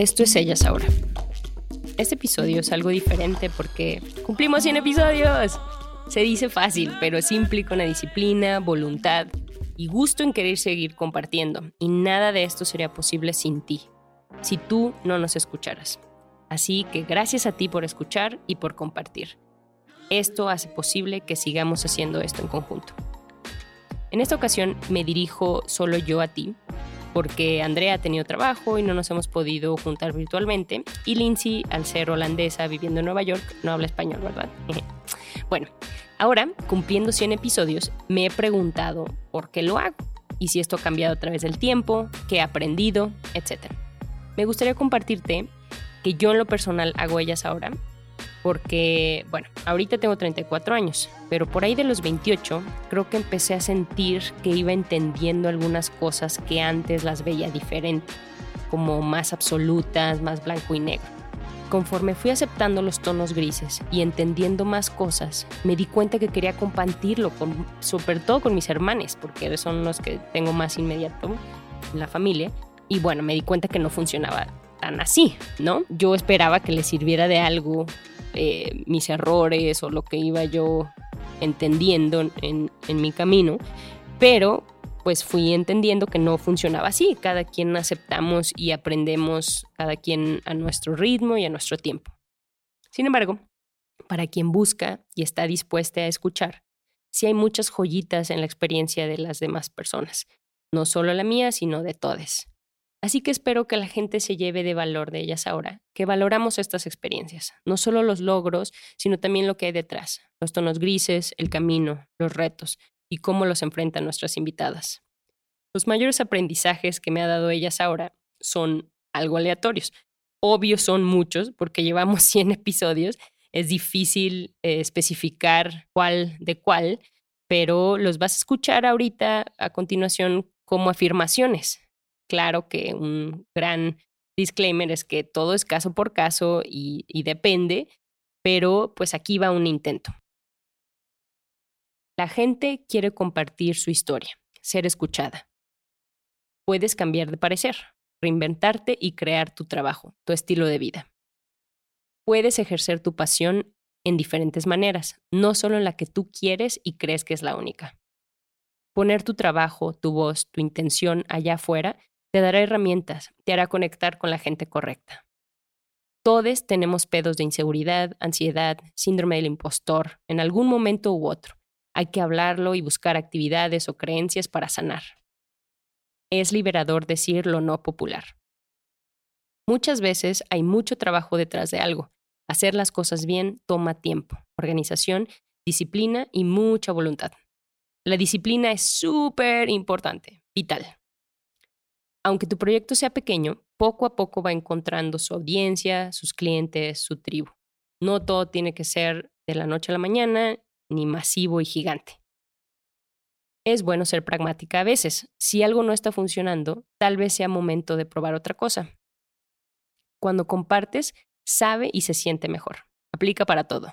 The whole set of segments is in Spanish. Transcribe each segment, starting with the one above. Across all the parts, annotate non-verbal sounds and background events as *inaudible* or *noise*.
Esto es Ellas Ahora. Este episodio es algo diferente porque cumplimos 100 episodios. Se dice fácil, pero simple con la disciplina, voluntad y gusto en querer seguir compartiendo. Y nada de esto sería posible sin ti, si tú no nos escucharas. Así que gracias a ti por escuchar y por compartir. Esto hace posible que sigamos haciendo esto en conjunto. En esta ocasión me dirijo solo yo a ti, porque Andrea ha tenido trabajo y no nos hemos podido juntar virtualmente, y Lindsay, al ser holandesa viviendo en Nueva York, no habla español, ¿verdad? *laughs* bueno, ahora, cumpliendo 100 episodios, me he preguntado por qué lo hago, y si esto ha cambiado a través del tiempo, qué he aprendido, etc. Me gustaría compartirte que yo en lo personal hago ellas ahora porque, bueno, ahorita tengo 34 años, pero por ahí de los 28 creo que empecé a sentir que iba entendiendo algunas cosas que antes las veía diferente, como más absolutas, más blanco y negro. Conforme fui aceptando los tonos grises y entendiendo más cosas, me di cuenta que quería compartirlo, con, sobre todo con mis hermanos, porque son los que tengo más inmediato en la familia. Y bueno, me di cuenta que no funcionaba tan así, ¿no? Yo esperaba que les sirviera de algo eh, mis errores o lo que iba yo entendiendo en, mi camino, pero pues fui entendiendo que no funcionaba así. Cada quien aceptamos y aprendemos, cada quien a nuestro ritmo y a nuestro tiempo. Sin embargo, para quien busca y está dispuesta a escuchar, sí hay muchas joyitas en la experiencia de las demás personas, no solo la mía, sino de todas. Así que espero que la gente se lleve de valor de ellas ahora, que valoramos estas experiencias, no solo los logros, sino también lo que hay detrás, los tonos grises, el camino, los retos y cómo los enfrentan nuestras invitadas. Los mayores aprendizajes que me ha dado ellas ahora son algo aleatorios. Obvio son muchos porque llevamos *laughs* 100 episodios, es difícil eh, especificar cuál de cuál, pero los vas a escuchar ahorita a continuación como afirmaciones claro que un gran disclaimer es que todo es caso por caso y, depende, pero pues aquí va un intento. La gente quiere compartir su historia, ser escuchada. Puedes cambiar de parecer, reinventarte y crear tu trabajo, tu estilo de vida. Puedes ejercer tu pasión en diferentes maneras, no solo en la que tú quieres y crees que es la única. Poner tu trabajo, tu voz, tu intención allá afuera te dará herramientas, te hará conectar con la gente correcta. Todos tenemos pedos de inseguridad, ansiedad, síndrome del impostor, en algún momento u otro. Hay que hablarlo y buscar actividades o creencias para sanar. Es liberador decir lo no popular. Muchas veces hay mucho trabajo detrás de algo. Hacer las cosas bien toma tiempo, organización, disciplina y mucha voluntad. La disciplina es súper importante, vital aunque tu proyecto sea pequeño, poco a poco va encontrando su audiencia, sus clientes, su tribu. No todo tiene que ser de la noche a la mañana, ni masivo y gigante. Es bueno ser pragmática a veces. Si algo no está funcionando, tal vez sea momento de probar otra cosa. Cuando compartes, sabe y se siente mejor. Aplica para todo.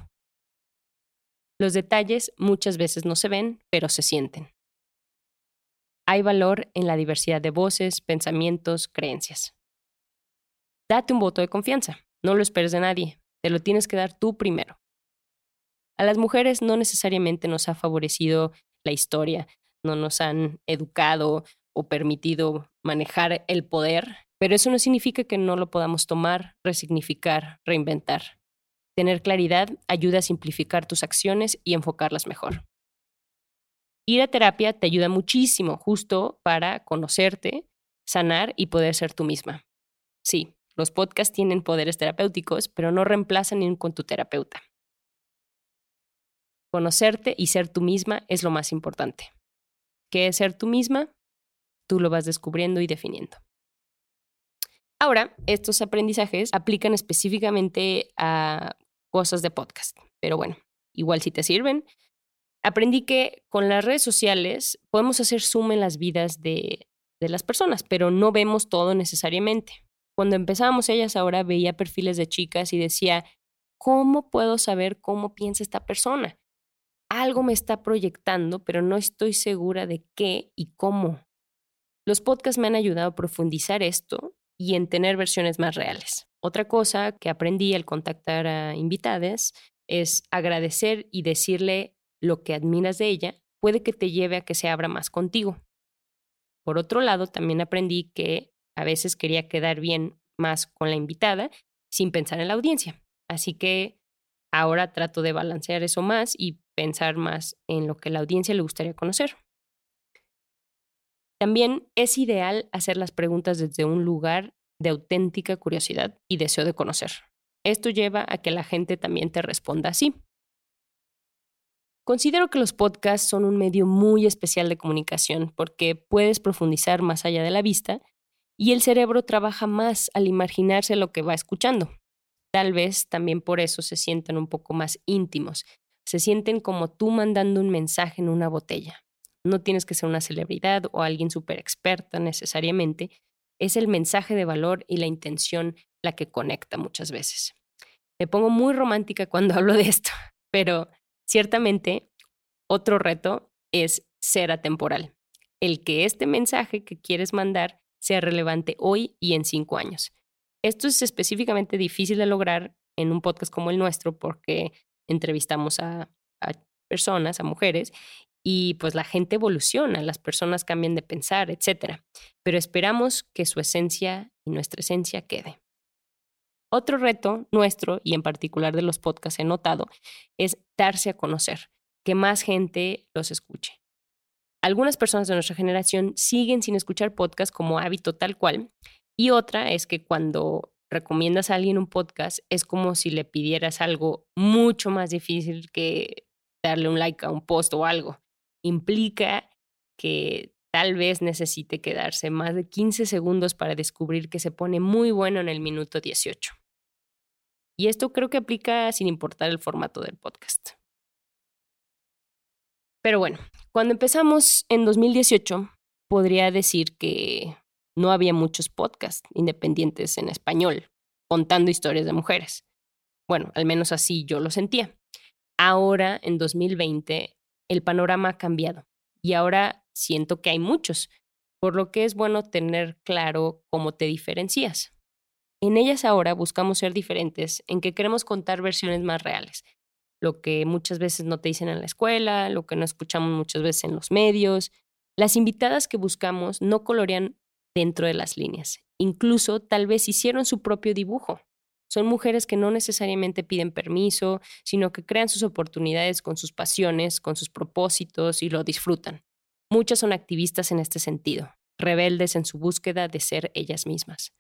Los detalles muchas veces no se ven, pero se sienten. Hay valor en la diversidad de voces, pensamientos, creencias. Date un voto de confianza. No lo esperes de nadie. Te lo tienes que dar tú primero. A las mujeres no necesariamente nos ha favorecido la historia, no nos han educado o permitido manejar el poder, pero eso no significa que no lo podamos tomar, resignificar, reinventar. Tener claridad ayuda a simplificar tus acciones y enfocarlas mejor. Ir a terapia te ayuda muchísimo justo para conocerte, sanar y poder ser tú misma. Sí, Los podcasts tienen poderes terapéuticos, pero no reemplazan ni con tu terapeuta. Conocerte y ser tú misma es lo más importante. ¿Qué es ser tú misma? Tú lo vas descubriendo y definiendo. Ahora, estos aprendizajes aplican específicamente a cosas de podcast, pero bueno, igual si te sirven. Aprendí que con las redes sociales podemos hacer zoom en las vidas de, de las personas, pero no vemos todo necesariamente. Cuando empezábamos ellas ahora veía perfiles de chicas y decía, ¿cómo puedo saber cómo piensa esta persona? Algo me está proyectando, pero no estoy segura de qué y cómo. Los podcasts me han ayudado a profundizar esto y en tener versiones más reales. Otra cosa que aprendí al contactar a invitadas es agradecer y decirle lo que admiras de ella puede que te lleve a que se abra más contigo. Por otro lado, también aprendí que a veces quería quedar bien más con la invitada sin pensar en la audiencia. Así que ahora trato de balancear eso más y pensar más en lo que la audiencia le gustaría conocer. También es ideal hacer las preguntas desde un lugar de auténtica curiosidad y deseo de conocer. Esto lleva a que la gente también te responda así. Considero que los podcasts son un medio muy especial de comunicación porque puedes profundizar más allá de la vista y el cerebro trabaja más al imaginarse lo que va escuchando. Tal vez también por eso se sienten un poco más íntimos, se sienten como tú mandando un mensaje en una botella. No tienes que ser una celebridad o alguien súper experta necesariamente, es el mensaje de valor y la intención la que conecta muchas veces. Me pongo muy romántica cuando *laughs* hablo de esto, pero ciertamente otro reto es ser atemporal. El que este mensaje que quieres mandar sea relevante hoy y en cinco años. Esto es específicamente difícil de lograr en un podcast como el nuestro porque entrevistamos a, personas, a mujeres, y pues la gente evoluciona, las personas cambian de pensar, etc. Pero esperamos que su esencia y nuestra esencia quede. Otro reto nuestro, y en particular de los podcasts he notado, es darse a conocer, que más gente los escuche. Algunas personas de nuestra generación siguen sin escuchar podcasts como hábito tal cual, y otra es que cuando recomiendas a alguien un podcast es como si le pidieras algo mucho más difícil que darle un like a un post o algo implica que tal vez necesite quedarse más de 15 segundos para descubrir que se pone muy bueno en el minuto 18. Y esto creo que aplica sin importar el formato del podcast. Pero bueno, cuando empezamos en 2018, podría decir que no había muchos podcasts independientes en español contando historias de mujeres. Bueno, al menos así yo lo sentía. Ahora, en 2020, el panorama ha cambiado y ahora siento que hay muchos, por lo que es bueno tener claro cómo te diferencias. En ellas ahora buscamos ser diferentes, en que queremos contar versiones más reales, lo que muchas veces no te dicen en la escuela, lo que no escuchamos muchas veces en los medios. Las invitadas que buscamos no colorean dentro de las líneas, incluso tal vez hicieron su propio dibujo. Son mujeres que no necesariamente piden permiso, sino que crean sus oportunidades con sus pasiones, con sus propósitos y lo disfrutan. Muchas son activistas en este sentido, rebeldes en su búsqueda de ser ellas mismas.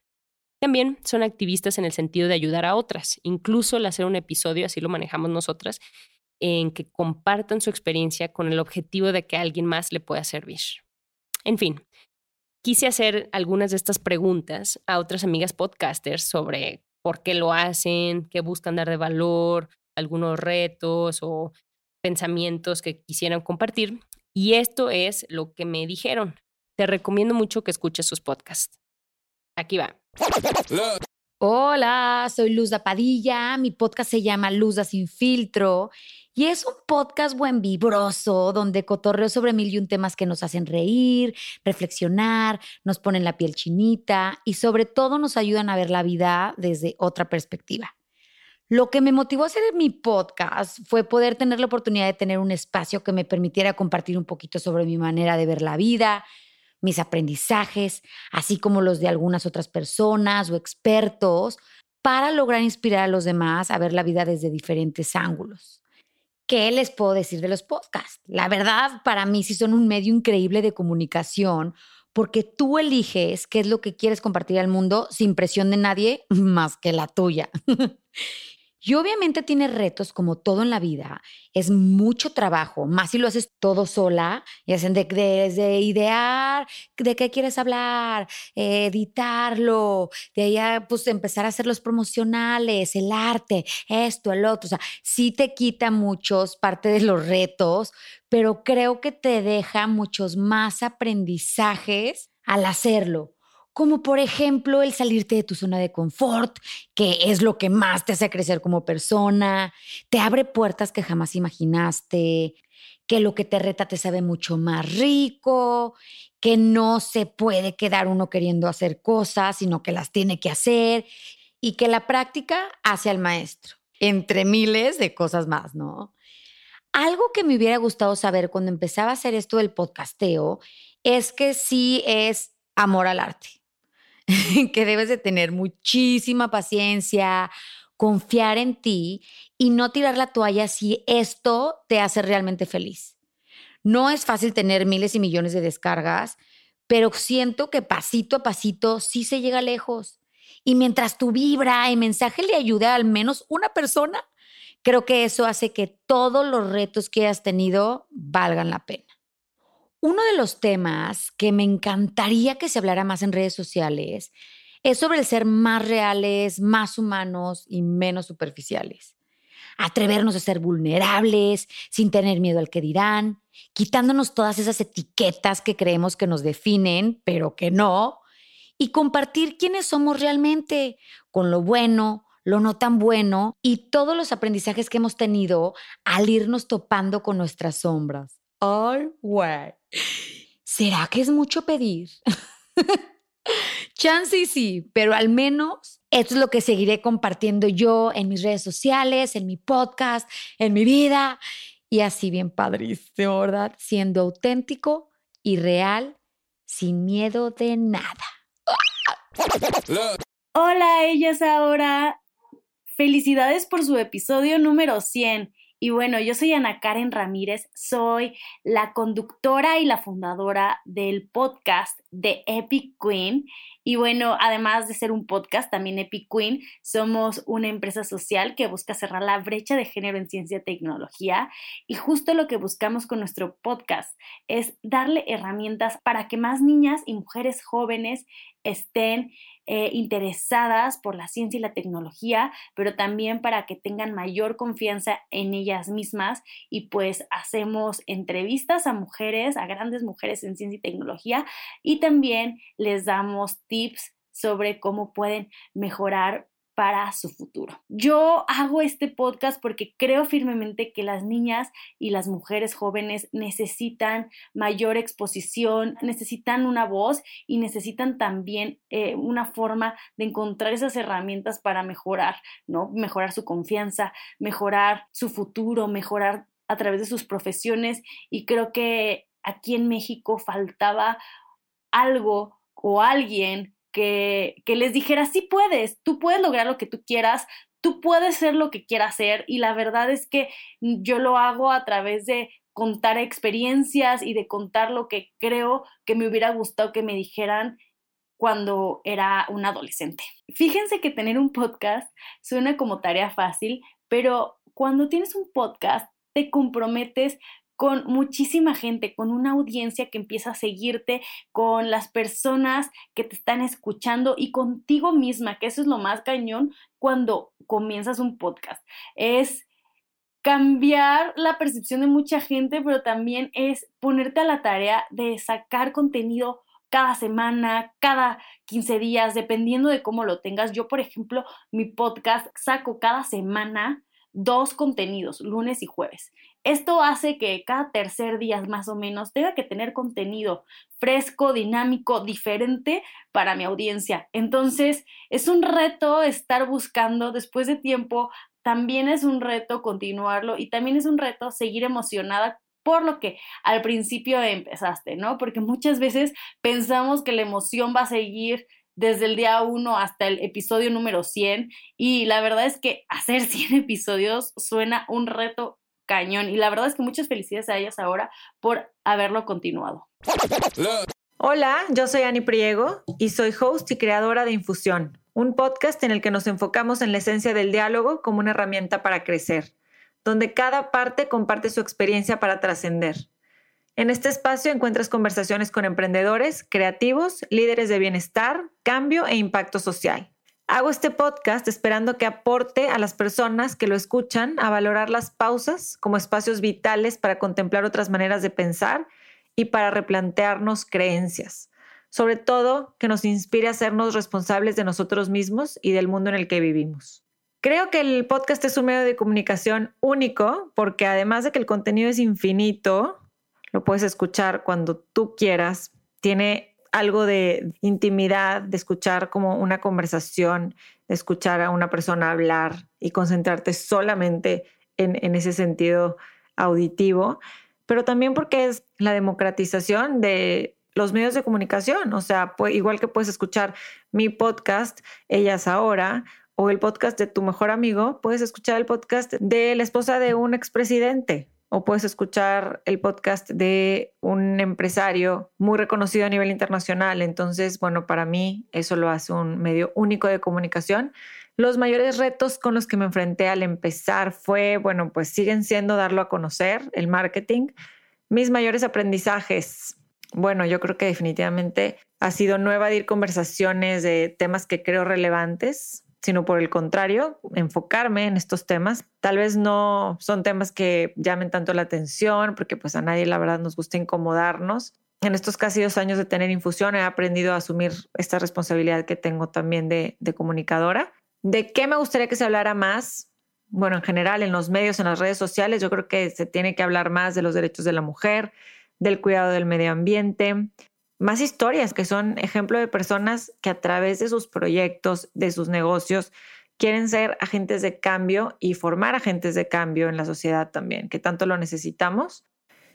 También son activistas en el sentido de ayudar a otras, incluso al hacer un episodio, así lo manejamos nosotras, en que compartan su experiencia con el objetivo de que alguien más le pueda servir. En fin, quise hacer algunas de estas preguntas a otras amigas podcasters sobre por qué lo hacen, qué buscan dar de valor, algunos retos o pensamientos que quisieran compartir. Y esto es lo que me dijeron. Te recomiendo mucho que escuches sus podcasts. Aquí va. Hola, soy Luz Padilla. Mi podcast se llama Luz sin filtro y es un podcast buen vibroso donde cotorreo sobre mil y un temas que nos hacen reír, reflexionar, nos ponen la piel chinita y sobre todo nos ayudan a ver la vida desde otra perspectiva. Lo que me motivó a hacer mi podcast fue poder tener la oportunidad de tener un espacio que me permitiera compartir un poquito sobre mi manera de ver la vida, mis aprendizajes, así como los de algunas otras personas o expertos, para lograr inspirar a los demás a ver la vida desde diferentes ángulos. ¿qué les puedo decir de los podcasts? La verdad, para mí sí son un medio increíble de comunicación porque tú eliges qué es lo que quieres compartir al mundo sin presión de nadie *laughs* más que la tuya. Y obviamente tiene retos como todo en la vida. Es mucho trabajo, más si lo haces todo sola, y hacen desde idear de qué quieres hablar, editarlo, de ahí pues empezar a hacer los promocionales, el arte, esto, el otro. O sea, sí te quita muchos parte de los retos, pero creo que te deja muchos más aprendizajes al hacerlo como por ejemplo el salirte de tu zona de confort, que es lo que más te hace crecer como persona, te abre puertas que jamás imaginaste, que lo que te reta te sabe mucho más rico, que no se puede quedar uno queriendo hacer cosas, sino que las tiene que hacer y que la práctica hace al maestro, entre miles de cosas más, ¿no? Algo que me hubiera gustado saber cuando empezaba a hacer esto del podcasteo es que sí es amor al arte *laughs* que debes de tener muchísima paciencia, confiar en ti y no tirar la toalla si esto te hace realmente feliz. No es fácil tener miles y millones de descargas, pero siento que pasito a pasito sí se llega lejos. Y mientras tu vibra y mensaje le ayude a al menos una persona, creo que eso hace que todos los retos que has tenido valgan la pena. Uno de los temas que me encantaría que se hablara más en redes sociales es sobre el ser más reales, más humanos y menos superficiales. Atrevernos a ser vulnerables sin tener miedo al que dirán, quitándonos todas esas etiquetas que creemos que nos definen, pero que no, y compartir quiénes somos realmente, con lo bueno, lo no tan bueno y todos los aprendizajes que hemos tenido al irnos topando con nuestras sombras. All way. ¿Será que es mucho pedir? *laughs* Chance sí, pero al menos esto es lo que seguiré compartiendo yo en mis redes sociales, en mi podcast, en mi vida. Y así bien padrísimo, ¿verdad? Siendo auténtico y real, sin miedo de nada. Hola, ellas ahora. Felicidades por su episodio número 100. Y bueno, yo soy Ana Karen Ramírez, soy la conductora y la fundadora del podcast de Epic Queen. Y bueno, además de ser un podcast, también Epic Queen, somos una empresa social que busca cerrar la brecha de género en ciencia y tecnología. Y justo lo que buscamos con nuestro podcast es darle herramientas para que más niñas y mujeres jóvenes estén eh, interesadas por la ciencia y la tecnología, pero también para que tengan mayor confianza en ellas mismas y pues hacemos entrevistas a mujeres, a grandes mujeres en ciencia y tecnología y también les damos tips sobre cómo pueden mejorar para su futuro. Yo hago este podcast porque creo firmemente que las niñas y las mujeres jóvenes necesitan mayor exposición, necesitan una voz y necesitan también eh, una forma de encontrar esas herramientas para mejorar, ¿no? Mejorar su confianza, mejorar su futuro, mejorar a través de sus profesiones y creo que aquí en México faltaba algo o alguien que, les dijera, sí puedes, tú puedes lograr lo que tú quieras, tú puedes ser lo que quieras ser y la verdad es que yo lo hago a través de contar experiencias y de contar lo que creo que me hubiera gustado que me dijeran cuando era un adolescente. Fíjense que tener un podcast suena como tarea fácil, pero cuando tienes un podcast te comprometes con muchísima gente, con una audiencia que empieza a seguirte, con las personas que te están escuchando y contigo misma, que eso es lo más cañón cuando comienzas un podcast. Es cambiar la percepción de mucha gente, pero también es ponerte a la tarea de sacar contenido cada semana, cada 15 días, dependiendo de cómo lo tengas. Yo, por ejemplo, mi podcast saco cada semana dos contenidos, lunes y jueves. Esto hace que cada tercer día más o menos tenga que tener contenido fresco, dinámico, diferente para mi audiencia. Entonces, es un reto estar buscando después de tiempo, también es un reto continuarlo y también es un reto seguir emocionada por lo que al principio empezaste, ¿no? Porque muchas veces pensamos que la emoción va a seguir desde el día 1 hasta el episodio número 100 y la verdad es que hacer *laughs* 100 episodios suena un reto cañón. Y la verdad es que muchas felicidades a ellas ahora por haberlo continuado. Hola, yo soy Ani Priego y soy host y creadora de Infusión, un podcast en el que nos enfocamos en la esencia del diálogo como una herramienta para crecer, donde cada parte comparte su experiencia para trascender. En este espacio encuentras conversaciones con emprendedores, creativos, líderes de bienestar, cambio e impacto social. Hago este podcast esperando que aporte a las personas que lo escuchan a valorar las pausas como espacios vitales para contemplar otras maneras de pensar y para replantearnos creencias. Sobre todo, que nos inspire a sernos responsables de nosotros mismos y del mundo en el que vivimos. Creo que el podcast es un medio de comunicación único porque además de que el contenido es infinito, lo puedes escuchar cuando tú quieras, tiene algo de intimidad, de escuchar como una conversación, de escuchar a una persona hablar y concentrarte solamente en, ese sentido auditivo pero también porque es la democratización de los medios de comunicación. O sea, igual que puedes escuchar mi podcast, Ellas Ahora, o el podcast de tu mejor amigo, puedes escuchar el podcast de la esposa de un expresidente o puedes escuchar el podcast de un empresario muy reconocido a nivel internacional. Entonces, bueno, para mí eso lo hace un medio único de comunicación los mayores retos con los que me enfrenté al empezar fue, bueno, pues siguen siendo darlo a conocer, el marketing. Mis mayores aprendizajes, bueno, yo creo que definitivamente ha sido no evadir conversaciones de temas que creo relevantes, sino por el contrario, enfocarme en estos temas. Tal vez no son temas que llamen tanto la atención, porque pues a nadie la verdad nos gusta incomodarnos. En estos casi dos años de tener infusión he aprendido a asumir esta responsabilidad que tengo también de, de comunicadora ¿De qué me gustaría que se hablara más? Bueno, en general, en los medios, en las redes sociales, yo creo que se tiene que hablar más de los derechos de la mujer, del cuidado del medio ambiente, más historias que son ejemplo de personas que a través de sus proyectos, de sus negocios, quieren ser agentes de cambio y formar agentes de cambio en la sociedad también, que tanto lo necesitamos.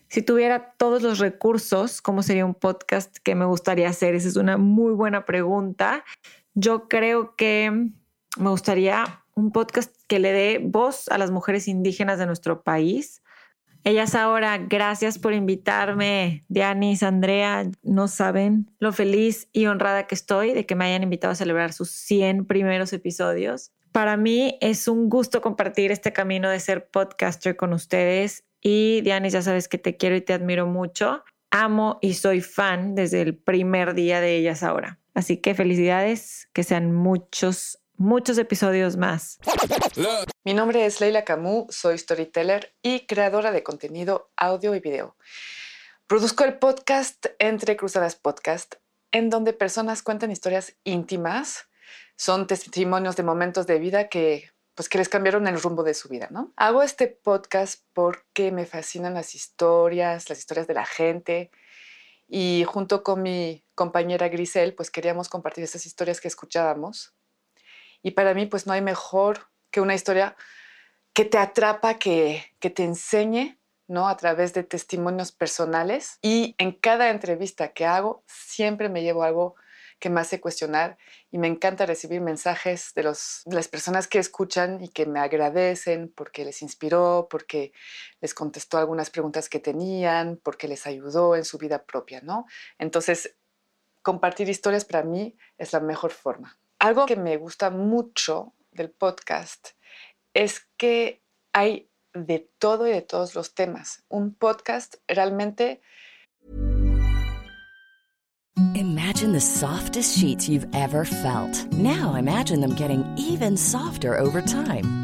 Si tuviera todos los recursos, ¿cómo sería un podcast que me gustaría hacer? Esa es una muy buena pregunta. Yo creo que me gustaría un podcast que le dé voz a las mujeres indígenas de nuestro país. Ellas ahora, gracias por invitarme, Dianis, Andrea, no saben lo feliz y honrada que estoy de que me hayan invitado a celebrar sus 100 primeros episodios. Para mí es un gusto compartir este camino de ser podcaster con ustedes y Dianis, ya sabes que te quiero y te admiro mucho. Amo y soy fan desde el primer día de ellas ahora. Así que felicidades, que sean muchos muchos episodios más. Mi nombre es Leila Camus, soy storyteller y creadora de contenido audio y video. Produzco el podcast Entre Cruzadas Podcast, en donde personas cuentan historias íntimas, son testimonios de momentos de vida que pues que les cambiaron el rumbo de su vida, ¿no? Hago este podcast porque me fascinan las historias, las historias de la gente y junto con mi compañera Grisel, pues queríamos compartir esas historias que escuchábamos y para mí, pues no hay mejor que una historia que te atrapa, que, que te enseñe, ¿no? A través de testimonios personales. Y en cada entrevista que hago, siempre me llevo algo que me hace cuestionar y me encanta recibir mensajes de, los, de las personas que escuchan y que me agradecen porque les inspiró, porque les contestó algunas preguntas que tenían, porque les ayudó en su vida propia, ¿no? Entonces, compartir historias para mí es la mejor forma. Algo que me gusta mucho del podcast es que hay de todo y de todos los temas. Un podcast realmente... Imagine the softest sheets you've ever felt. Now imagine them getting even softer over time.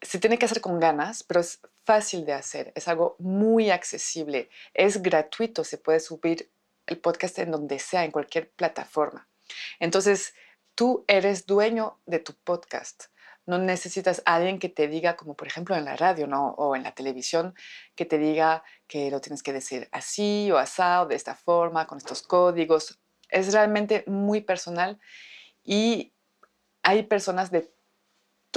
Se tiene que hacer con ganas, pero es fácil de hacer, es algo muy accesible, es gratuito, se puede subir el podcast en donde sea, en cualquier plataforma. Entonces, tú eres dueño de tu podcast. No necesitas a alguien que te diga, como por ejemplo en la radio o en la televisión, que te diga que lo tienes que decir así o asado, de esta forma, con estos códigos. Es realmente muy personal y hay personas de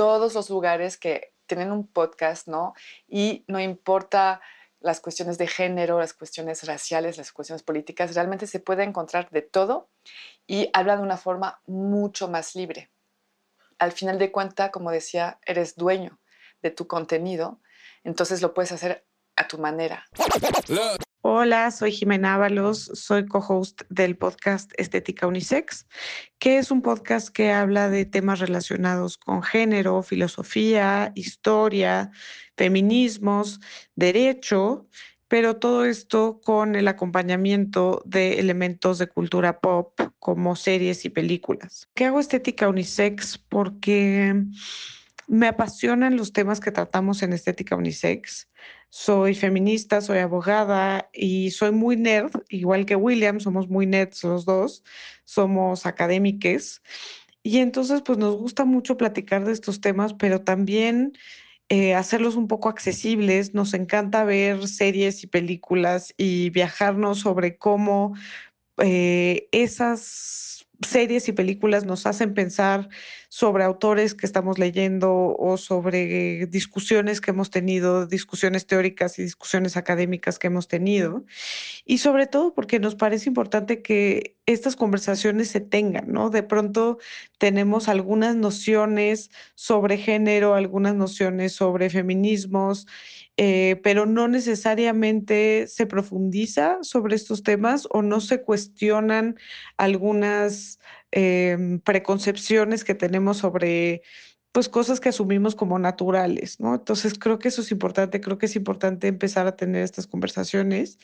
todos los lugares que tienen un podcast, ¿no? Y no importa las cuestiones de género, las cuestiones raciales, las cuestiones políticas, realmente se puede encontrar de todo y habla de una forma mucho más libre. Al final de cuentas, como decía, eres dueño de tu contenido, entonces lo puedes hacer a tu manera. Hola, soy Jimena Ábalos, soy co-host del podcast Estética Unisex, que es un podcast que habla de temas relacionados con género, filosofía, historia, feminismos, derecho, pero todo esto con el acompañamiento de elementos de cultura pop como series y películas. ¿Qué hago Estética Unisex? Porque me apasionan los temas que tratamos en Estética Unisex soy feminista, soy abogada y soy muy nerd, igual que William, somos muy nerds los dos, somos académiques. Y entonces, pues nos gusta mucho platicar de estos temas, pero también eh, hacerlos un poco accesibles. Nos encanta ver series y películas y viajarnos sobre cómo eh, esas series y películas nos hacen pensar sobre autores que estamos leyendo o sobre discusiones que hemos tenido, discusiones teóricas y discusiones académicas que hemos tenido. Y sobre todo porque nos parece importante que estas conversaciones se tengan, ¿no? De pronto tenemos algunas nociones sobre género, algunas nociones sobre feminismos, eh, pero no necesariamente se profundiza sobre estos temas o no se cuestionan algunas Em, preconcepciones que tenemos sobre pues cosas que asumimos como naturales, ¿no? Entonces creo que eso es importante, creo que es importante empezar a tener estas conversaciones.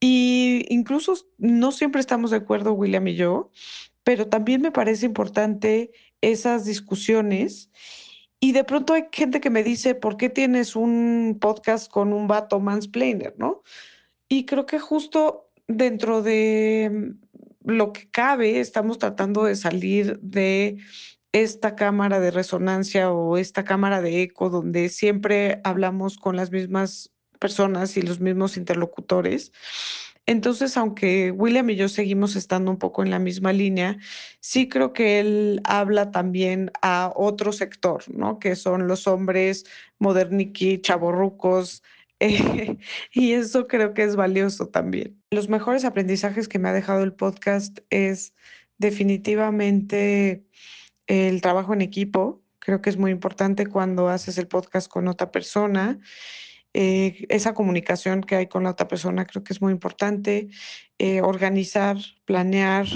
Y incluso no siempre estamos de acuerdo, William y yo, pero también me parece importante esas discusiones. Y de pronto hay gente que me dice, ¿por qué tienes un podcast con un vato mansplainer, no? Y creo que justo dentro de lo que cabe, estamos tratando de salir de esta cámara de resonancia o esta cámara de eco donde siempre hablamos con las mismas personas y los mismos interlocutores. Entonces, aunque William y yo seguimos estando un poco en la misma línea, sí creo que él habla también a otro sector, ¿no? Que son los hombres moderniqui, chaborrucos, *laughs* y eso creo que es valioso también. Los mejores aprendizajes que me ha dejado el podcast es definitivamente el trabajo en equipo. Creo que es muy importante cuando haces el podcast con otra persona. Eh, esa comunicación que hay con la otra persona creo que es muy importante. Eh, organizar, planear,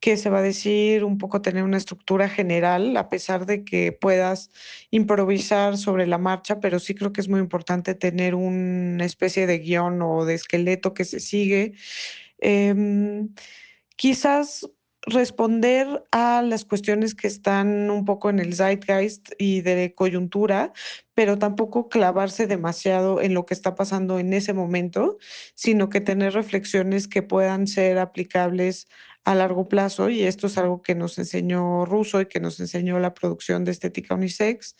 qué se va a decir, un poco tener una estructura general, a pesar de que puedas improvisar sobre la marcha, pero sí creo que es muy importante tener una especie de guion o de esqueleto que se sigue. Em, quizás responder a las cuestiones que están un poco en el zeitgeist y de coyuntura, pero tampoco clavarse demasiado en lo que está pasando en ese momento, sino que tener reflexiones que puedan ser aplicables a largo plazo y esto es algo que nos enseñó Russo y que nos enseñó la producción de Estética Unisex.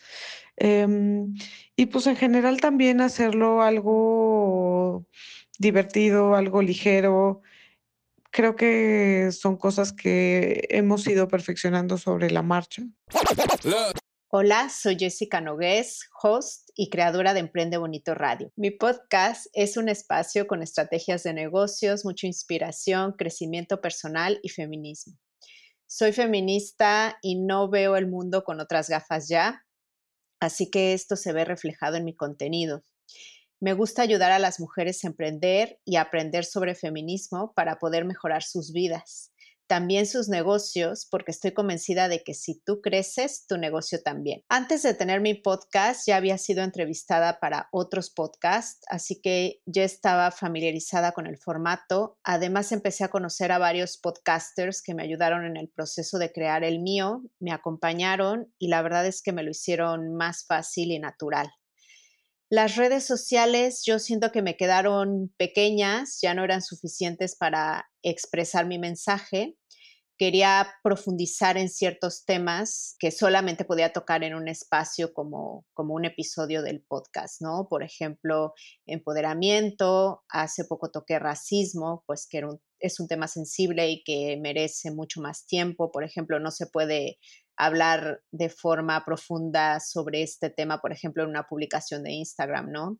Em, y pues en general también hacerlo algo divertido, algo ligero. Creo que son cosas que hemos ido perfeccionando sobre la marcha. Hola, soy Jessica Nogués, host y creadora de Emprende Bonito Radio. Mi podcast es un espacio con estrategias de negocios, mucha inspiración, crecimiento personal y feminismo. Soy feminista y no veo el mundo con otras gafas ya, así que esto se ve reflejado en mi contenido. Me gusta ayudar a las mujeres a emprender y aprender sobre feminismo para poder mejorar sus vidas también sus negocios, porque estoy convencida de que si tú creces, tu negocio también. Antes de tener mi podcast, ya había sido entrevistada para otros podcasts, así que ya estaba familiarizada con el formato. Además, empecé a conocer a varios podcasters que me ayudaron en el proceso de crear el mío, me acompañaron y la verdad es que me lo hicieron más fácil y natural. Las redes sociales yo siento que me quedaron pequeñas, ya no eran suficientes para expresar mi mensaje, quería profundizar en ciertos temas que solamente podía tocar en un espacio como, como un episodio del podcast, ¿no? Por ejemplo, empoderamiento, hace poco toqué racismo, pues que es un tema sensible y que merece mucho más tiempo. Por ejemplo, no se puede hablar de forma profunda sobre este tema, por ejemplo, en una publicación de Instagram, ¿no?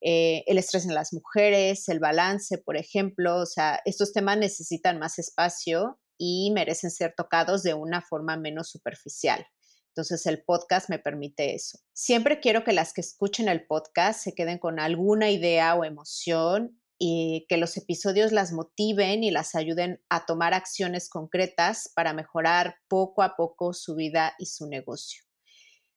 Eh, el estrés en las mujeres, el balance, por ejemplo, o sea, estos temas necesitan más espacio y merecen ser tocados de una forma menos superficial. Entonces el podcast me permite eso. Siempre quiero que las que escuchen el podcast se queden con alguna idea o emoción y que los episodios las motiven y las ayuden a tomar acciones concretas para mejorar poco a poco su vida y su negocio.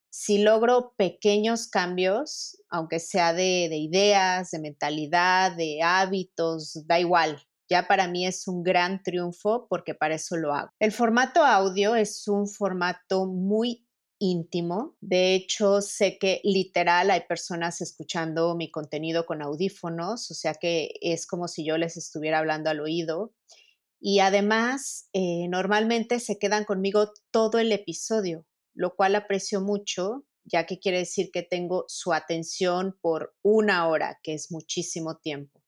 Si logro pequeños cambios, aunque sea de, de ideas, de mentalidad, de hábitos, da igual, ya para mí es un gran triunfo porque para eso lo hago. El formato audio es un formato muy íntimo. De hecho, sé que literal hay personas escuchando mi contenido con audífonos, o sea que es como si yo les estuviera hablando al oído. Y además, eh, normalmente se quedan conmigo todo el episodio, lo cual aprecio mucho, ya que quiere decir que tengo su atención por una hora, que es muchísimo tiempo.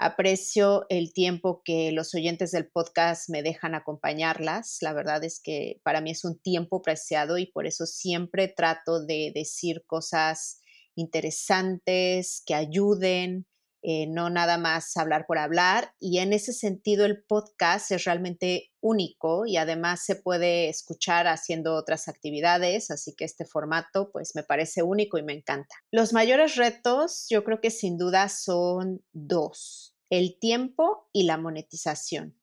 Aprecio el tiempo que los oyentes del podcast me dejan acompañarlas. La verdad es que para mí es un tiempo preciado y por eso siempre trato de decir cosas interesantes, que ayuden, eh, no nada más hablar por hablar. Y en ese sentido el podcast es realmente único y además se puede escuchar haciendo otras actividades, así que este formato pues me parece único y me encanta. Los mayores retos yo creo que sin duda son dos, el tiempo y la monetización.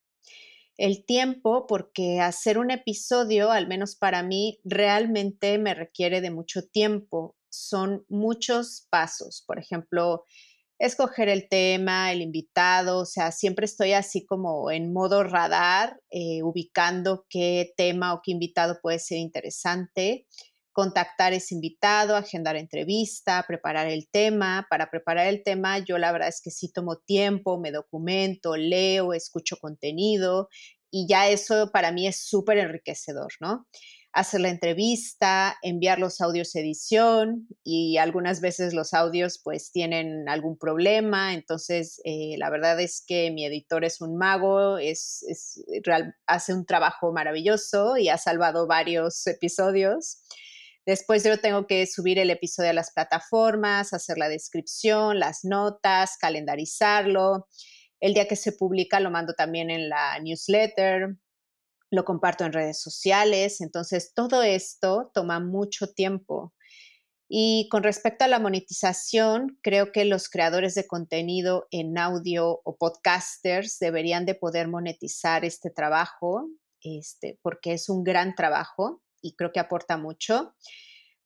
El tiempo, porque hacer un episodio, al menos para mí, realmente me requiere de mucho tiempo. Son muchos pasos. Por ejemplo, escoger el tema, el invitado, o sea, siempre estoy así como en modo radar, eh, ubicando qué tema o qué invitado puede ser interesante, contactar ese invitado, agendar entrevista, preparar el tema. Para preparar el tema, yo la verdad es que sí tomo tiempo, me documento, leo, escucho contenido y ya eso para mí es súper enriquecedor, ¿no? Hacer la entrevista, enviar los audios edición y algunas veces los audios pues tienen algún problema, entonces eh, la verdad es que mi editor es un mago, es, hace un trabajo maravilloso y ha salvado varios episodios. Después yo tengo que subir el episodio a las plataformas, hacer la descripción, las notas, calendarizarlo. El día que se publica lo mando también en la newsletter lo comparto en redes sociales, entonces todo esto toma mucho tiempo. Y con respecto a la monetización, creo que los creadores de contenido en audio o podcasters deberían de poder monetizar este trabajo, este, porque es un gran trabajo y creo que aporta mucho.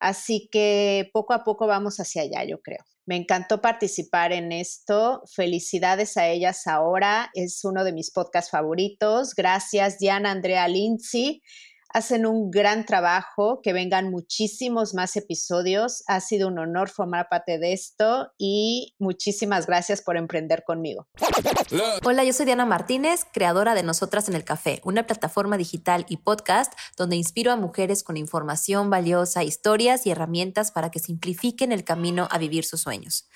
Así que poco a poco vamos hacia allá, yo creo. Me encantó participar en esto. Felicidades a ellas ahora. Es uno de mis podcasts favoritos. Gracias, Diana Andrea Lindsay hacen un gran trabajo, que vengan muchísimos más episodios. Ha sido un honor formar parte de esto y muchísimas gracias por emprender conmigo. Hola, yo soy Diana Martínez, creadora de Nosotras en el Café, una plataforma digital y podcast donde inspiro a mujeres con información valiosa, historias y herramientas para que simplifiquen el camino a vivir sus sueños.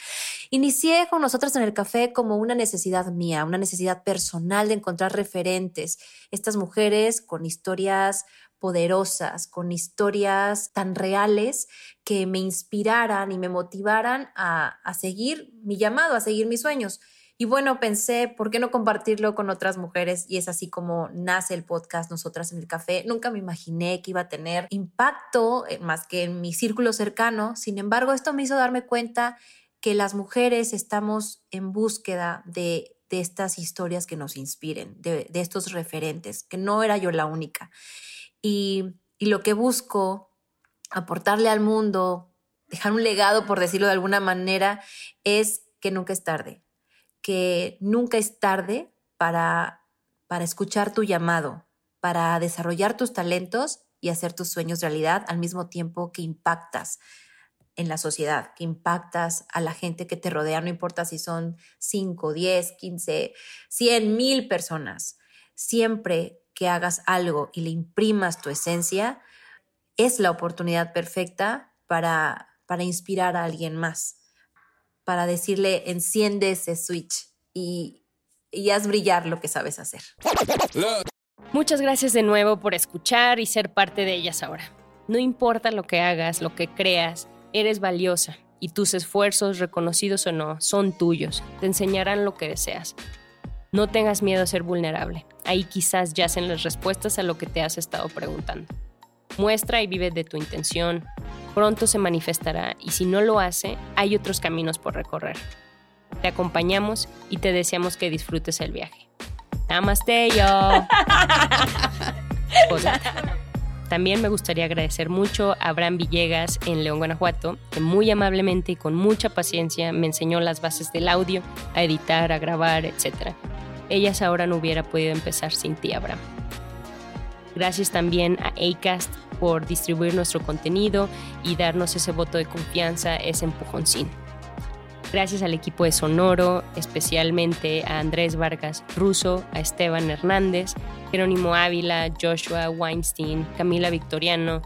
Inicié con Nosotras en el Café como una necesidad mía, una necesidad personal de encontrar referentes, estas mujeres con historias poderosas, con historias tan reales que me inspiraran y me motivaran a, seguir mi llamado, a seguir mis sueños. Y bueno, pensé, ¿por qué no compartirlo con otras mujeres? Y es así como nace el podcast Nosotras en el Café. Nunca me imaginé que iba a tener impacto eh, más que en mi círculo cercano. Sin embargo, esto me hizo darme cuenta que las mujeres estamos en búsqueda de, estas historias que nos inspiren, de, de estos referentes, que no era yo la única. Y, lo que busco, aportarle al mundo, dejar un legado, por decirlo de alguna manera, es que nunca es tarde, que nunca es tarde para, para escuchar tu llamado, para desarrollar tus talentos y hacer tus sueños realidad al mismo tiempo que impactas en la sociedad, que impactas a la gente que te rodea, no importa si son 5, 10, 15, 100, mil personas. Siempre que hagas algo y le imprimas tu esencia, es la oportunidad perfecta para, para inspirar a alguien más, para decirle, enciende ese switch y, y haz brillar lo que sabes hacer. Muchas gracias de nuevo por escuchar y ser parte de ellas ahora. No importa lo que hagas, lo que creas, eres valiosa y tus esfuerzos, reconocidos o no, son tuyos. Te enseñarán lo que deseas. No tengas miedo a ser vulnerable. Ahí quizás yacen las respuestas a lo que te has estado preguntando. Muestra y vive de tu intención. Pronto se manifestará y si no lo hace, hay otros caminos por recorrer. Te acompañamos y te deseamos que disfrutes el viaje. Namaste yo. *laughs* También me gustaría agradecer mucho a Abraham Villegas en León, Guanajuato, que muy amablemente y con mucha paciencia me enseñó las bases del audio, a editar, a grabar, etc. Ellas ahora no hubiera podido empezar sin ti, Abraham. Gracias también a ACAST por distribuir nuestro contenido y darnos ese voto de confianza, ese empujoncín. Gracias al equipo de Sonoro, especialmente a Andrés Vargas Russo, a Esteban Hernández, Jerónimo Ávila, Joshua Weinstein, Camila Victoriano,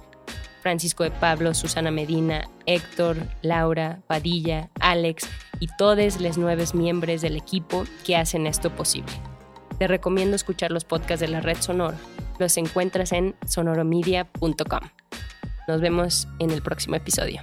Francisco de Pablo, Susana Medina, Héctor, Laura, Padilla, Alex y todos los nueve miembros del equipo que hacen esto posible. Te recomiendo escuchar los podcasts de la red Sonoro. Los encuentras en sonoromedia.com. Nos vemos en el próximo episodio.